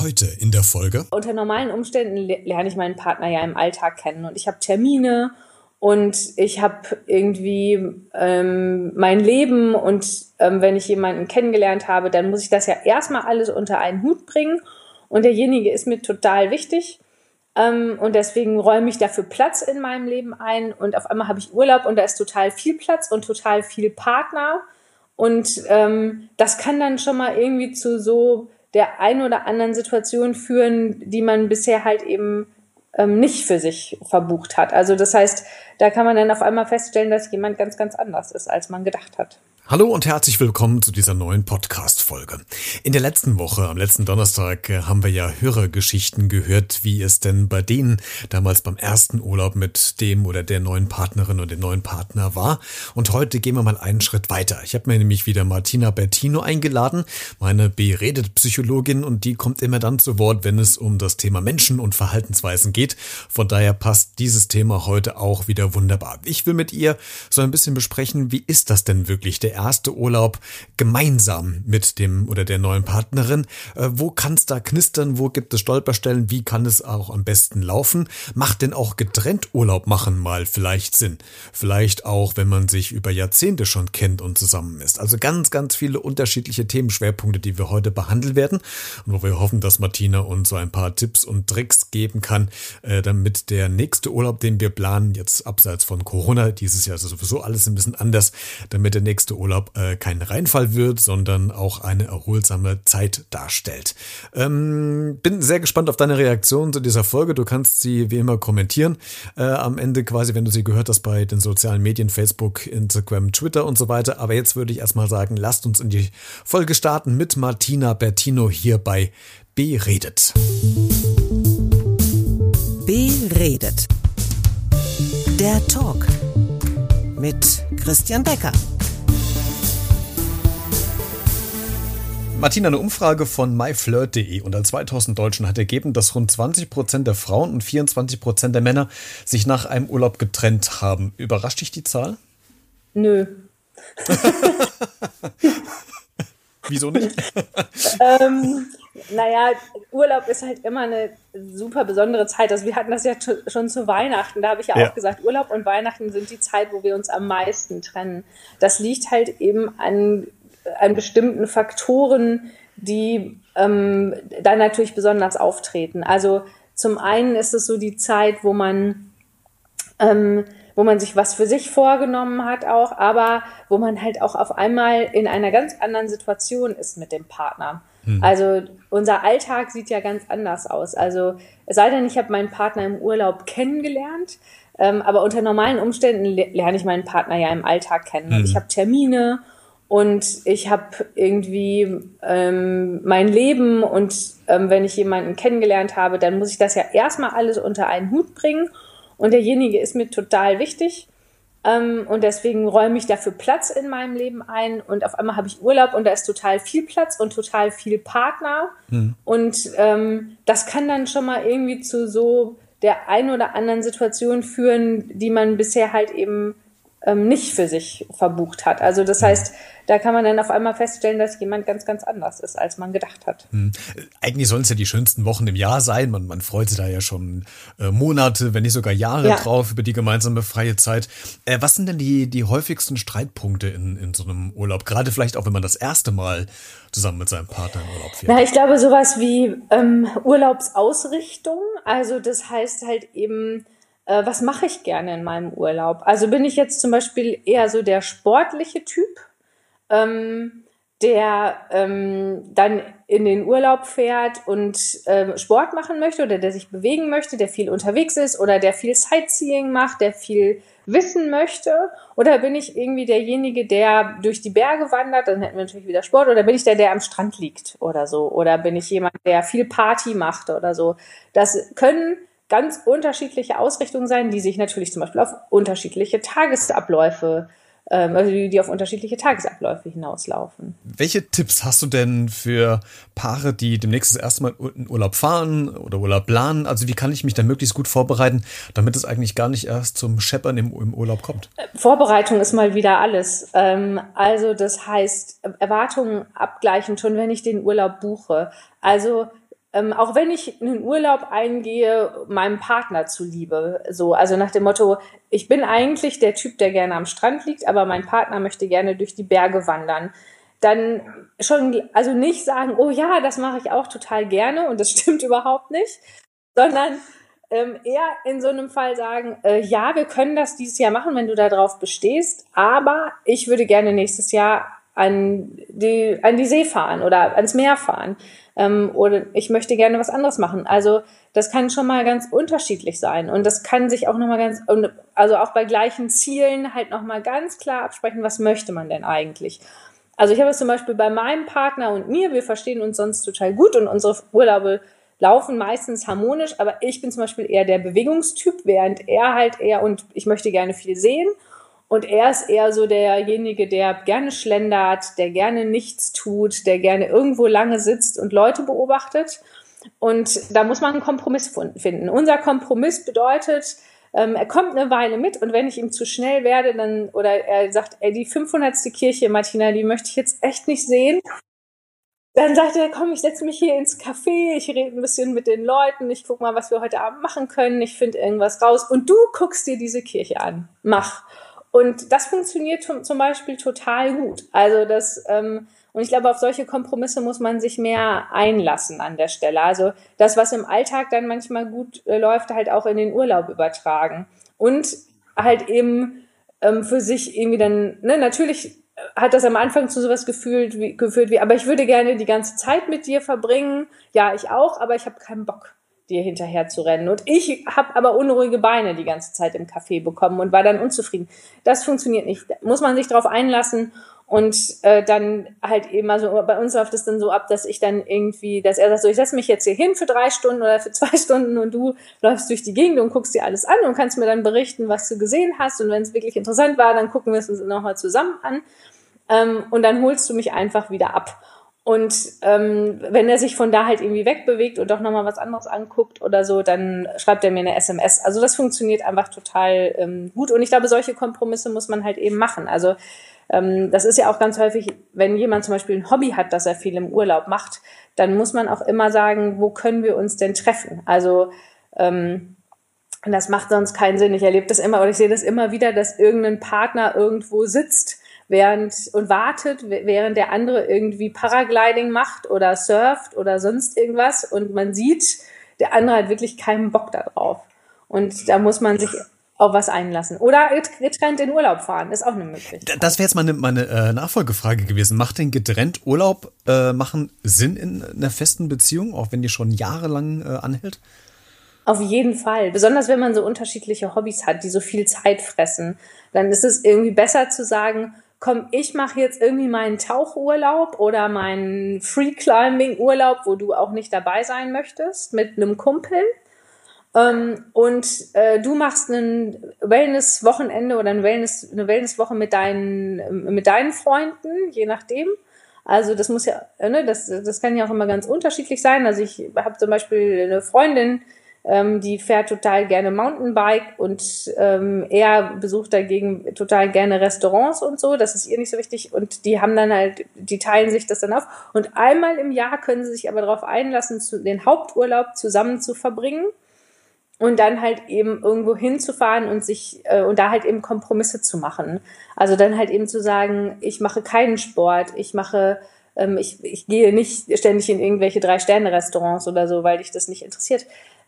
Heute in der Folge. Unter normalen Umständen lerne ich meinen Partner ja im Alltag kennen und ich habe Termine und ich habe irgendwie ähm, mein Leben und ähm, wenn ich jemanden kennengelernt habe, dann muss ich das ja erstmal alles unter einen Hut bringen und derjenige ist mir total wichtig ähm, und deswegen räume ich dafür Platz in meinem Leben ein und auf einmal habe ich Urlaub und da ist total viel Platz und total viel Partner und ähm, das kann dann schon mal irgendwie zu so der ein oder anderen Situation führen, die man bisher halt eben ähm, nicht für sich verbucht hat. Also das heißt, da kann man dann auf einmal feststellen, dass jemand ganz, ganz anders ist, als man gedacht hat. Hallo und herzlich willkommen zu dieser neuen Podcast-Folge. In der letzten Woche, am letzten Donnerstag, äh, haben wir ja Hörergeschichten gehört, wie es denn bei denen damals beim ersten Urlaub mit dem oder der neuen Partnerin oder dem neuen Partner war. Und heute gehen wir mal einen Schritt weiter. Ich habe mir nämlich wieder Martina Bertino eingeladen, meine Beredet-Psychologin, und die kommt immer dann zu Wort, wenn es um das Thema Menschen und Verhaltensweisen geht. Von daher passt dieses Thema heute auch wieder wunderbar. Ich will mit ihr so ein bisschen besprechen, wie ist das denn wirklich der erste Urlaub gemeinsam mit dem oder der neuen Partnerin. Äh, wo kann es da knistern? Wo gibt es Stolperstellen? Wie kann es auch am besten laufen? Macht denn auch getrennt Urlaub machen mal vielleicht Sinn? Vielleicht auch, wenn man sich über Jahrzehnte schon kennt und zusammen ist. Also ganz, ganz viele unterschiedliche Themenschwerpunkte, die wir heute behandeln werden und wo wir hoffen, dass Martina uns so ein paar Tipps und Tricks geben kann, äh, damit der nächste Urlaub, den wir planen, jetzt abseits von Corona, dieses Jahr ist sowieso alles ein bisschen anders, damit der nächste Urlaub Urlaub äh, kein Reinfall wird, sondern auch eine erholsame Zeit darstellt. Ähm, bin sehr gespannt auf deine Reaktion zu dieser Folge. Du kannst sie wie immer kommentieren. Äh, am Ende quasi, wenn du sie gehört hast bei den sozialen Medien, Facebook, Instagram, Twitter und so weiter. Aber jetzt würde ich erstmal sagen, lasst uns in die Folge starten mit Martina Bertino hier bei Beredet. Beredet. Der Talk mit Christian Becker. Martina, eine Umfrage von myflirt.de unter 2000 Deutschen hat ergeben, dass rund 20 Prozent der Frauen und 24 Prozent der Männer sich nach einem Urlaub getrennt haben. Überrascht dich die Zahl? Nö. Wieso nicht? ähm, naja, Urlaub ist halt immer eine super besondere Zeit. Also wir hatten das ja schon zu Weihnachten. Da habe ich ja, ja, auch gesagt, Urlaub und Weihnachten sind die Zeit, wo wir uns am meisten trennen. Das liegt halt eben an an bestimmten Faktoren, die ähm, dann natürlich besonders auftreten. Also zum einen ist es so die Zeit, wo man ähm, wo man sich was für sich vorgenommen hat auch, aber wo man halt auch auf einmal in einer ganz anderen Situation ist mit dem Partner. Hm. Also unser Alltag sieht ja ganz anders aus. Also es sei denn, ich habe meinen Partner im Urlaub kennengelernt, ähm, aber unter normalen Umständen lerne ich meinen Partner ja im Alltag kennen. Hm. Ich habe Termine und ich habe irgendwie ähm, mein Leben und ähm, wenn ich jemanden kennengelernt habe, dann muss ich das ja erstmal alles unter einen Hut bringen. Und derjenige ist mir total wichtig. Ähm, und deswegen räume ich dafür Platz in meinem Leben ein. Und auf einmal habe ich Urlaub und da ist total viel Platz und total viel Partner. Mhm. Und ähm, das kann dann schon mal irgendwie zu so der ein oder anderen Situation führen, die man bisher halt eben ähm, nicht für sich verbucht hat. Also das heißt, da kann man dann auf einmal feststellen, dass jemand ganz, ganz anders ist, als man gedacht hat. Hm. Eigentlich sollen es ja die schönsten Wochen im Jahr sein. Man, man freut sich da ja schon äh, Monate, wenn nicht sogar Jahre ja. drauf über die gemeinsame freie Zeit. Äh, was sind denn die, die häufigsten Streitpunkte in, in so einem Urlaub? Gerade vielleicht auch, wenn man das erste Mal zusammen mit seinem Partner in Urlaub fährt. Na, ich glaube, sowas wie ähm, Urlaubsausrichtung. Also das heißt halt eben, äh, was mache ich gerne in meinem Urlaub? Also bin ich jetzt zum Beispiel eher so der sportliche Typ, ähm, der ähm, dann in den Urlaub fährt und äh, Sport machen möchte oder der sich bewegen möchte, der viel unterwegs ist oder der viel Sightseeing macht, der viel wissen möchte? Oder bin ich irgendwie derjenige, der durch die Berge wandert, dann hätten wir natürlich wieder Sport, oder bin ich der, der am Strand liegt oder so? Oder bin ich jemand, der viel Party macht oder so? Das können ganz unterschiedliche Ausrichtungen sein, die sich natürlich zum Beispiel auf unterschiedliche Tagesabläufe ähm, also die, die auf unterschiedliche Tagesabläufe hinauslaufen. Welche Tipps hast du denn für Paare, die demnächst das erste Mal in Urlaub fahren oder Urlaub planen? Also wie kann ich mich da möglichst gut vorbereiten, damit es eigentlich gar nicht erst zum Scheppern im, im Urlaub kommt? Vorbereitung ist mal wieder alles. Ähm, also das heißt, Erwartungen abgleichen, schon wenn ich den Urlaub buche. Also ähm, auch wenn ich einen Urlaub eingehe, meinem Partner zuliebe. So, also nach dem Motto, ich bin eigentlich der Typ, der gerne am Strand liegt, aber mein Partner möchte gerne durch die Berge wandern. Dann schon, also nicht sagen, oh ja, das mache ich auch total gerne und das stimmt überhaupt nicht, sondern ähm, eher in so einem Fall sagen, äh, ja, wir können das dieses Jahr machen, wenn du darauf bestehst, aber ich würde gerne nächstes Jahr an die, an die See fahren oder ans Meer fahren ähm, oder ich möchte gerne was anderes machen. Also das kann schon mal ganz unterschiedlich sein und das kann sich auch noch mal ganz also auch bei gleichen Zielen halt noch mal ganz klar absprechen, was möchte man denn eigentlich? Also ich habe es zum Beispiel bei meinem Partner und mir, wir verstehen uns sonst total gut und unsere Urlaube laufen meistens harmonisch, aber ich bin zum Beispiel eher der Bewegungstyp, während er halt eher und ich möchte gerne viel sehen und er ist eher so derjenige, der gerne schlendert, der gerne nichts tut, der gerne irgendwo lange sitzt und Leute beobachtet. Und da muss man einen Kompromiss finden. Unser Kompromiss bedeutet, ähm, er kommt eine Weile mit und wenn ich ihm zu schnell werde, dann, oder er sagt, ey, die 500. Kirche, Martina, die möchte ich jetzt echt nicht sehen. Dann sagt er, komm, ich setze mich hier ins Café, ich rede ein bisschen mit den Leuten, ich guck mal, was wir heute Abend machen können, ich finde irgendwas raus und du guckst dir diese Kirche an. Mach. Und das funktioniert zum Beispiel total gut. Also das, ähm, und ich glaube, auf solche Kompromisse muss man sich mehr einlassen an der Stelle. Also das, was im Alltag dann manchmal gut äh, läuft, halt auch in den Urlaub übertragen. Und halt eben ähm, für sich irgendwie dann, ne, natürlich hat das am Anfang zu sowas gefühlt, wie, geführt wie, aber ich würde gerne die ganze Zeit mit dir verbringen. Ja, ich auch, aber ich habe keinen Bock dir hinterher zu rennen. Und ich habe aber unruhige Beine die ganze Zeit im Café bekommen und war dann unzufrieden. Das funktioniert nicht. Da muss man sich darauf einlassen und äh, dann halt eben, also bei uns läuft es dann so ab, dass ich dann irgendwie, dass er sagt so, ich setze mich jetzt hier hin für drei Stunden oder für zwei Stunden und du läufst durch die Gegend und guckst dir alles an und kannst mir dann berichten, was du gesehen hast. Und wenn es wirklich interessant war, dann gucken wir es uns nochmal zusammen an. Ähm, und dann holst du mich einfach wieder ab. Und ähm, wenn er sich von da halt irgendwie wegbewegt und doch nochmal was anderes anguckt oder so, dann schreibt er mir eine SMS. Also das funktioniert einfach total ähm, gut. Und ich glaube, solche Kompromisse muss man halt eben machen. Also ähm, das ist ja auch ganz häufig, wenn jemand zum Beispiel ein Hobby hat, das er viel im Urlaub macht, dann muss man auch immer sagen, wo können wir uns denn treffen? Also ähm, das macht sonst keinen Sinn. Ich erlebe das immer oder ich sehe das immer wieder, dass irgendein Partner irgendwo sitzt während und wartet, während der andere irgendwie Paragliding macht oder surft oder sonst irgendwas und man sieht, der andere hat wirklich keinen Bock darauf. Und da muss man sich auf was einlassen. Oder getrennt in Urlaub fahren, ist auch eine Möglichkeit. Das wäre jetzt meine, meine äh, Nachfolgefrage gewesen. Macht denn getrennt Urlaub äh, machen Sinn in einer festen Beziehung, auch wenn die schon jahrelang äh, anhält? Auf jeden Fall. Besonders wenn man so unterschiedliche Hobbys hat, die so viel Zeit fressen. Dann ist es irgendwie besser zu sagen, komm, ich mache jetzt irgendwie meinen Tauchurlaub oder meinen Free-Climbing-Urlaub, wo du auch nicht dabei sein möchtest, mit einem Kumpel. Ähm, und äh, du machst ein Wellness-Wochenende oder ein Wellness, eine Wellness-Woche mit deinen, mit deinen Freunden, je nachdem. Also das muss ja, ne, das, das kann ja auch immer ganz unterschiedlich sein. Also ich habe zum Beispiel eine Freundin, ähm, die fährt total gerne Mountainbike und ähm, er besucht dagegen total gerne Restaurants und so. Das ist ihr nicht so wichtig. Und die haben dann halt, die teilen sich das dann auf. Und einmal im Jahr können sie sich aber darauf einlassen, zu, den Haupturlaub zusammen zu verbringen und dann halt eben irgendwo hinzufahren und sich äh, und da halt eben Kompromisse zu machen. Also dann halt eben zu sagen, ich mache keinen Sport, ich mache ähm, ich, ich gehe nicht ständig in irgendwelche Drei-Sterne-Restaurants oder so, weil dich das nicht interessiert.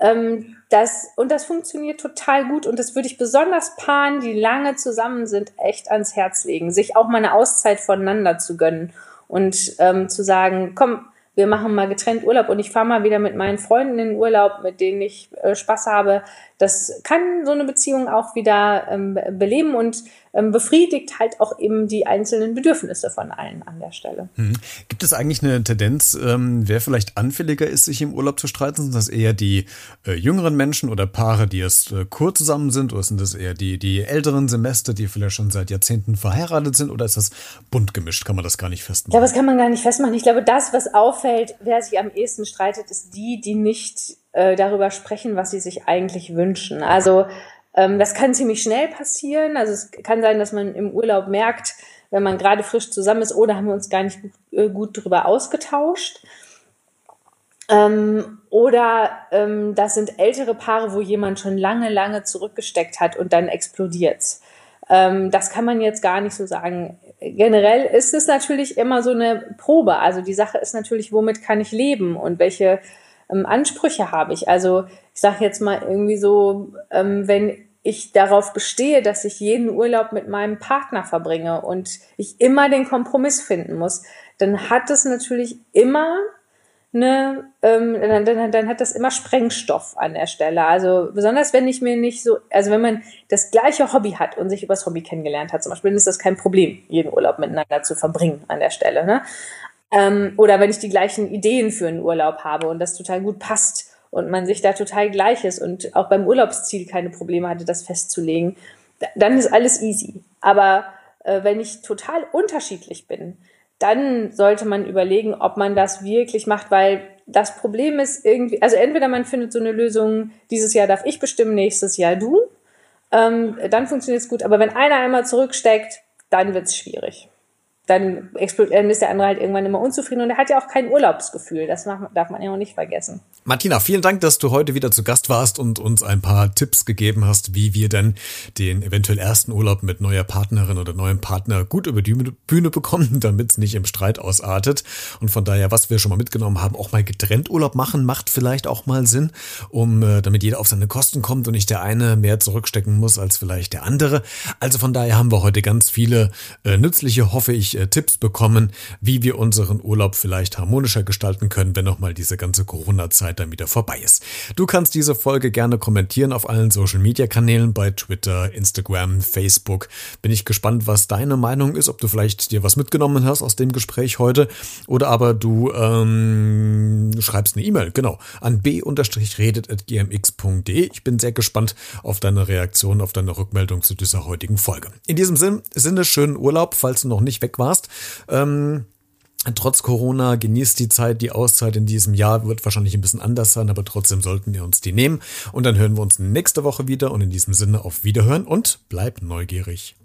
Ähm, das, und das funktioniert total gut und das würde ich besonders Paaren, die lange zusammen sind, echt ans Herz legen, sich auch mal eine Auszeit voneinander zu gönnen und ähm, zu sagen, komm, wir machen mal getrennt Urlaub und ich fahre mal wieder mit meinen Freunden in Urlaub, mit denen ich äh, Spaß habe. Das kann so eine Beziehung auch wieder ähm, beleben und befriedigt halt auch eben die einzelnen Bedürfnisse von allen an der Stelle. Hm. Gibt es eigentlich eine Tendenz, ähm, wer vielleicht anfälliger ist, sich im Urlaub zu streiten? Sind das eher die äh, jüngeren Menschen oder Paare, die erst äh, kurz zusammen sind? Oder sind das eher die, die älteren Semester, die vielleicht schon seit Jahrzehnten verheiratet sind? Oder ist das bunt gemischt? Kann man das gar nicht festmachen? Ich glaube, das kann man gar nicht festmachen. Ich glaube, das, was auffällt, wer sich am ehesten streitet, ist die, die nicht äh, darüber sprechen, was sie sich eigentlich wünschen. Also ähm, das kann ziemlich schnell passieren. Also es kann sein, dass man im Urlaub merkt, wenn man gerade frisch zusammen ist, oder oh, haben wir uns gar nicht gut, äh, gut drüber ausgetauscht. Ähm, oder ähm, das sind ältere Paare, wo jemand schon lange, lange zurückgesteckt hat und dann explodiert's. Ähm, das kann man jetzt gar nicht so sagen. Generell ist es natürlich immer so eine Probe. Also die Sache ist natürlich, womit kann ich leben und welche ähm, Ansprüche habe ich. Also ich sage jetzt mal irgendwie so, ähm, wenn ich darauf bestehe, dass ich jeden Urlaub mit meinem Partner verbringe und ich immer den Kompromiss finden muss, dann hat es natürlich immer eine, ähm, dann, dann, dann hat das immer Sprengstoff an der Stelle. Also besonders wenn ich mir nicht so, also wenn man das gleiche Hobby hat und sich übers Hobby kennengelernt hat, zum Beispiel, dann ist das kein Problem, jeden Urlaub miteinander zu verbringen an der Stelle. Ne? Ähm, oder wenn ich die gleichen Ideen für einen Urlaub habe und das total gut passt und man sich da total gleich ist und auch beim Urlaubsziel keine Probleme hatte, das festzulegen, dann ist alles easy. Aber äh, wenn ich total unterschiedlich bin, dann sollte man überlegen, ob man das wirklich macht, weil das Problem ist irgendwie, also entweder man findet so eine Lösung, dieses Jahr darf ich bestimmen, nächstes Jahr du, ähm, dann funktioniert es gut, aber wenn einer einmal zurücksteckt, dann wird es schwierig dann ist der andere halt irgendwann immer unzufrieden und er hat ja auch kein Urlaubsgefühl. Das darf man ja auch nicht vergessen. Martina, vielen Dank, dass du heute wieder zu Gast warst und uns ein paar Tipps gegeben hast, wie wir denn den eventuell ersten Urlaub mit neuer Partnerin oder neuem Partner gut über die Bühne bekommen, damit es nicht im Streit ausartet. Und von daher, was wir schon mal mitgenommen haben, auch mal getrennt Urlaub machen, macht vielleicht auch mal Sinn, um äh, damit jeder auf seine Kosten kommt und nicht der eine mehr zurückstecken muss als vielleicht der andere. Also von daher haben wir heute ganz viele äh, nützliche, hoffe ich, äh, Tipps bekommen, wie wir unseren Urlaub vielleicht harmonischer gestalten können, wenn nochmal diese ganze Corona-Zeit dann wieder vorbei ist. Du kannst diese Folge gerne kommentieren auf allen Social-Media-Kanälen bei Twitter, Instagram, Facebook. Bin ich gespannt, was deine Meinung ist, ob du vielleicht dir was mitgenommen hast aus dem Gespräch heute oder aber du ähm, schreibst eine E-Mail, genau, an b-redet.gmx.de. Ich bin sehr gespannt auf deine Reaktion, auf deine Rückmeldung zu dieser heutigen Folge. In diesem Sinne, schönen Urlaub, falls du noch nicht weg warst warst. Ähm, Trotz Corona genießt die Zeit, die Auszeit in diesem Jahr wird wahrscheinlich ein bisschen anders sein, aber trotzdem sollten wir uns die nehmen. Und dann hören wir uns nächste Woche wieder und in diesem Sinne auf Wiederhören und bleib neugierig.